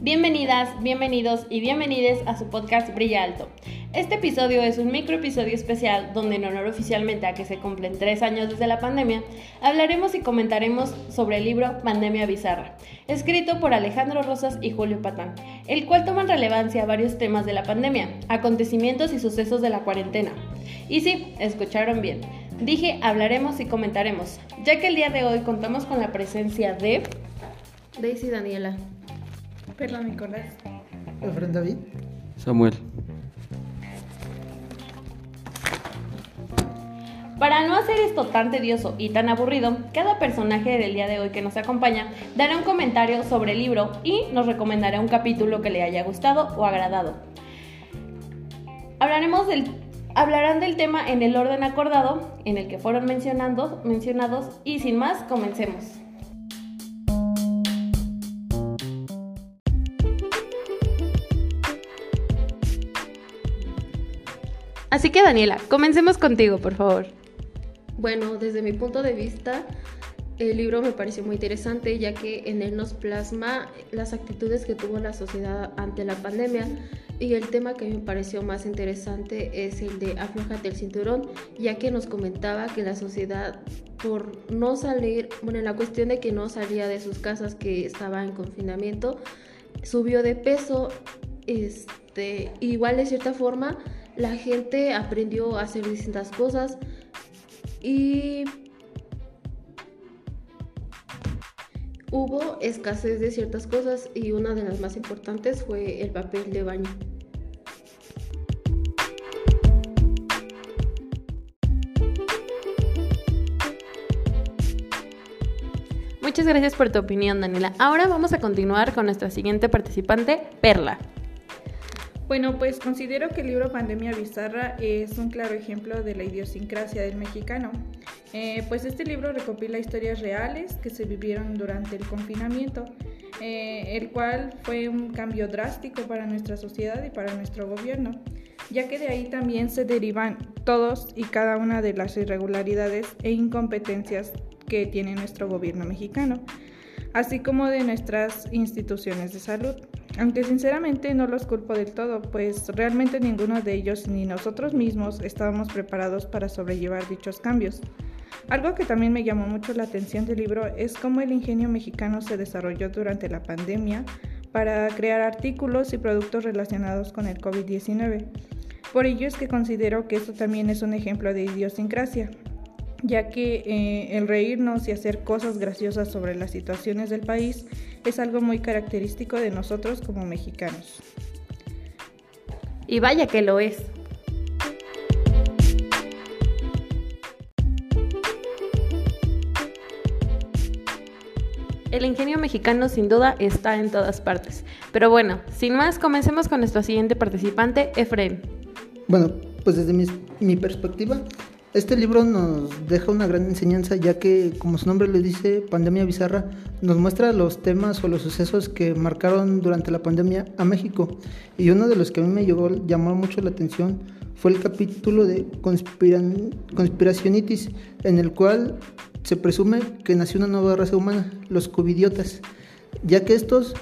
Bienvenidas, bienvenidos y bienvenides a su podcast Brilla Alto. Este episodio es un micro episodio especial donde en honor oficialmente a que se cumplen tres años desde la pandemia, hablaremos y comentaremos sobre el libro Pandemia Bizarra, escrito por Alejandro Rosas y Julio Patán, el cual toma en relevancia varios temas de la pandemia, acontecimientos y sucesos de la cuarentena. Y sí, escucharon bien. Dije hablaremos y comentaremos, ya que el día de hoy contamos con la presencia de Daisy Daniela. Perdón, Nicolás. Efren David. Samuel. Para no hacer esto tan tedioso y tan aburrido, cada personaje del día de hoy que nos acompaña dará un comentario sobre el libro y nos recomendará un capítulo que le haya gustado o agradado. Hablaremos del, hablarán del tema en el orden acordado en el que fueron mencionando, mencionados y sin más, comencemos. Así que Daniela, comencemos contigo, por favor. Bueno, desde mi punto de vista, el libro me pareció muy interesante ya que en él nos plasma las actitudes que tuvo la sociedad ante la pandemia. Y el tema que me pareció más interesante es el de aflojate el cinturón ya que nos comentaba que la sociedad por no salir, bueno, en la cuestión de que no salía de sus casas que estaba en confinamiento, subió de peso, este, igual de cierta forma la gente aprendió a hacer distintas cosas. Y hubo escasez de ciertas cosas y una de las más importantes fue el papel de baño. Muchas gracias por tu opinión, Daniela. Ahora vamos a continuar con nuestra siguiente participante, Perla. Bueno, pues considero que el libro Pandemia Bizarra es un claro ejemplo de la idiosincrasia del mexicano. Eh, pues este libro recopila historias reales que se vivieron durante el confinamiento, eh, el cual fue un cambio drástico para nuestra sociedad y para nuestro gobierno, ya que de ahí también se derivan todos y cada una de las irregularidades e incompetencias que tiene nuestro gobierno mexicano, así como de nuestras instituciones de salud. Aunque sinceramente no los culpo del todo, pues realmente ninguno de ellos ni nosotros mismos estábamos preparados para sobrellevar dichos cambios. Algo que también me llamó mucho la atención del libro es cómo el ingenio mexicano se desarrolló durante la pandemia para crear artículos y productos relacionados con el COVID-19. Por ello es que considero que esto también es un ejemplo de idiosincrasia, ya que eh, el reírnos y hacer cosas graciosas sobre las situaciones del país es algo muy característico de nosotros como mexicanos. Y vaya que lo es. El ingenio mexicano sin duda está en todas partes. Pero bueno, sin más, comencemos con nuestro siguiente participante, Efraín. Bueno, pues desde mi, mi perspectiva, este libro nos deja una gran enseñanza ya que, como su nombre le dice, Pandemia Bizarra, nos muestra los temas o los sucesos que marcaron durante la pandemia a México. Y uno de los que a mí me llamó mucho la atención fue el capítulo de conspiracionitis, en el cual se presume que nació una nueva raza humana, los covidiotas, ya que estos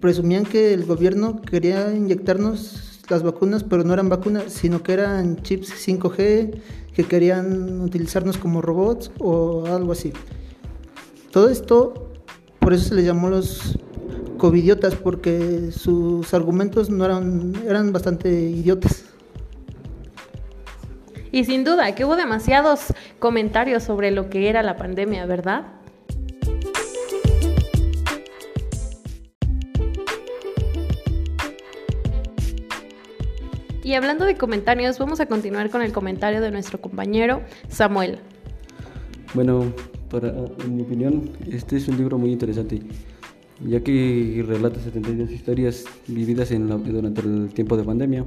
presumían que el gobierno quería inyectarnos las vacunas, pero no eran vacunas, sino que eran chips 5G, que querían utilizarnos como robots o algo así. Todo esto, por eso se les llamó los covidiotas, porque sus argumentos no eran, eran bastante idiotas. Y sin duda que hubo demasiados comentarios sobre lo que era la pandemia, ¿verdad? Y hablando de comentarios, vamos a continuar con el comentario de nuestro compañero Samuel. Bueno, para, en mi opinión, este es un libro muy interesante, ya que relata 72 historias vividas en durante el tiempo de pandemia.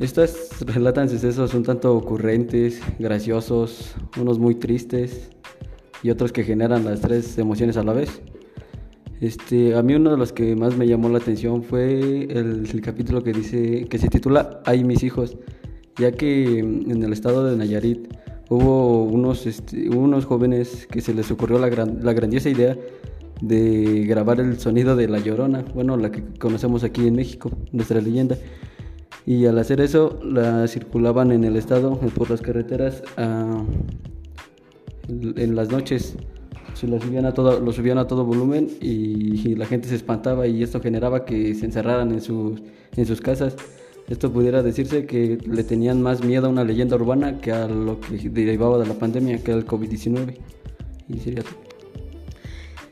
Estas relatan sucesos un tanto ocurrentes, graciosos, unos muy tristes y otros que generan las tres emociones a la vez. Este, a mí uno de los que más me llamó la atención fue el, capítulo que dice que se titula Hay mis hijos, ya que en el estado de Nayarit hubo unos, este, unos jóvenes que se les ocurrió la, gran, la grandiosa idea de grabar el sonido de la llorona, bueno, la que conocemos aquí en México, nuestra leyenda. Y al hacer eso, la circulaban en el estado, por las carreteras, en las noches. Se lo subían a todo, lo subían a todo volumen y, la gente se espantaba y esto generaba que se encerraran en sus, en sus casas. Esto pudiera decirse que le tenían más miedo a una leyenda urbana que a lo que derivaba de la pandemia, que el COVID-19. Y sería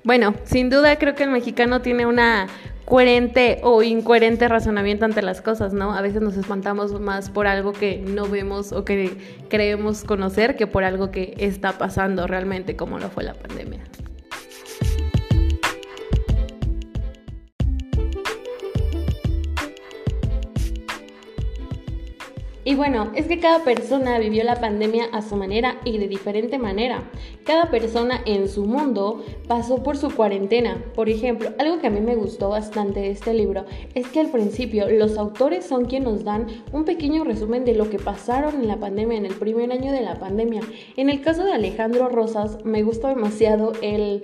Bueno, sin duda creo que el mexicano tiene una coherente o incoherente razonamiento ante las cosas, ¿no? A veces nos espantamos más por algo que no vemos o que creemos conocer que por algo que está pasando realmente como lo fue la pandemia. Y bueno, es que cada persona vivió la pandemia a su manera y de diferente manera. Cada persona en su mundo pasó por su cuarentena. Por ejemplo, algo que a mí me gustó bastante de este libro es que al principio los autores son quienes nos dan un pequeño resumen de lo que pasaron en la pandemia, en el primer año de la pandemia. En el caso de Alejandro Rosas, me gustó demasiado el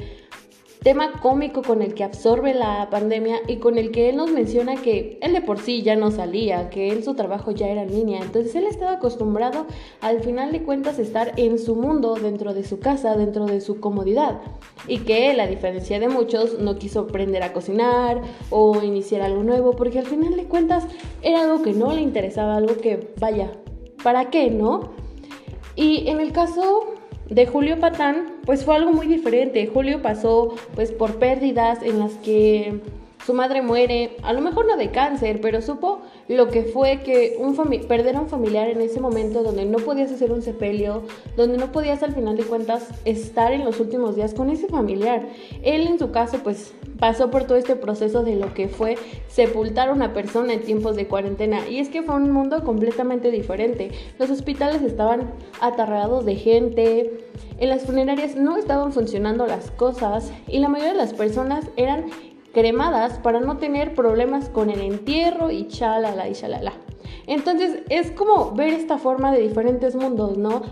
tema cómico con el que absorbe la pandemia y con el que él nos menciona que él de por sí ya no salía, que él su trabajo ya era en línea, entonces él estaba acostumbrado al final de cuentas estar en su mundo, dentro de su casa, dentro de su comodidad y que él, a diferencia de muchos, no quiso aprender a cocinar o iniciar algo nuevo porque al final de cuentas era algo que no le interesaba, algo que vaya, ¿para qué, no? Y en el caso de Julio Patán, pues fue algo muy diferente. Julio pasó pues por pérdidas en las que su madre muere, a lo mejor no de cáncer, pero supo lo que fue que un perder a un familiar en ese momento donde no podías hacer un sepelio, donde no podías al final de cuentas estar en los últimos días con ese familiar. Él en su caso pues pasó por todo este proceso de lo que fue sepultar a una persona en tiempos de cuarentena y es que fue un mundo completamente diferente. Los hospitales estaban atarrados de gente, en las funerarias no estaban funcionando las cosas y la mayoría de las personas eran cremadas para no tener problemas con el entierro y chalala y chalala. Entonces es como ver esta forma de diferentes mundos, ¿no?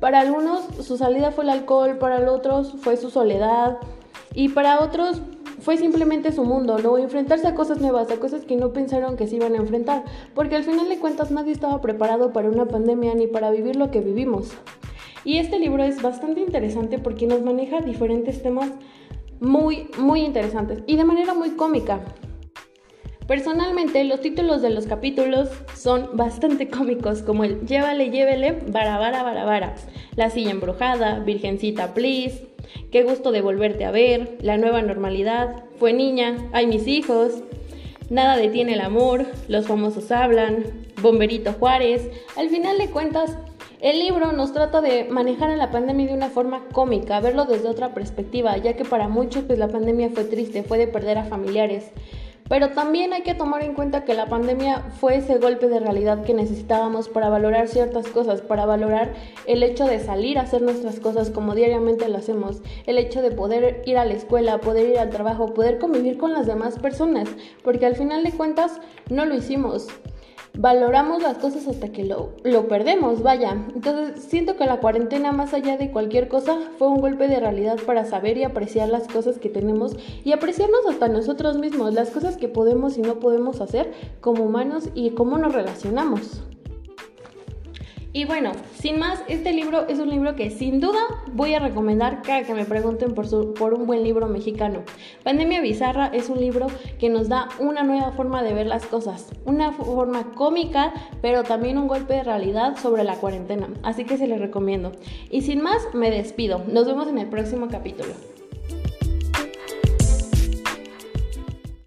Para algunos su salida fue el alcohol, para otros fue su soledad y para otros fue simplemente su mundo, ¿no? Enfrentarse a cosas nuevas, a cosas que no pensaron que se iban a enfrentar, porque al final de cuentas nadie estaba preparado para una pandemia ni para vivir lo que vivimos. Y este libro es bastante interesante porque nos maneja diferentes temas muy, muy interesantes y de manera muy cómica. Personalmente, los títulos de los capítulos son bastante cómicos, como el Llévale, llévele, barabara, barabara, La silla embrujada, Virgencita, please, Qué gusto de volverte a ver, La nueva normalidad, Fue niña, Hay mis hijos, Nada detiene el amor, Los famosos hablan, Bomberito Juárez. Al final de cuentas, el libro nos trata de manejar la pandemia de una forma cómica, verlo desde otra perspectiva, ya que para muchos pues la pandemia fue triste, fue de perder a familiares. Pero también hay que tomar en cuenta que la pandemia fue ese golpe de realidad que necesitábamos para valorar ciertas cosas, para valorar el hecho de salir a hacer nuestras cosas como diariamente lo hacemos, el hecho de poder ir a la escuela, poder ir al trabajo, poder convivir con las demás personas, porque al final de cuentas no lo hicimos valoramos las cosas hasta que lo, lo, perdemos, vaya. Entonces siento que la cuarentena, más allá de cualquier cosa, fue un golpe de realidad para saber y apreciar las cosas que tenemos y apreciarnos hasta nosotros mismos, las cosas que podemos y no podemos hacer como humanos y cómo nos relacionamos. Y bueno, sin más, este libro es un libro que sin duda voy a recomendar cada que me pregunten por, por un buen libro mexicano. Pandemia Bizarra es un libro que nos da una nueva forma de ver las cosas, una forma cómica, pero también un golpe de realidad sobre la cuarentena. Así que se les recomiendo. Y sin más, me despido. Nos vemos en el próximo capítulo.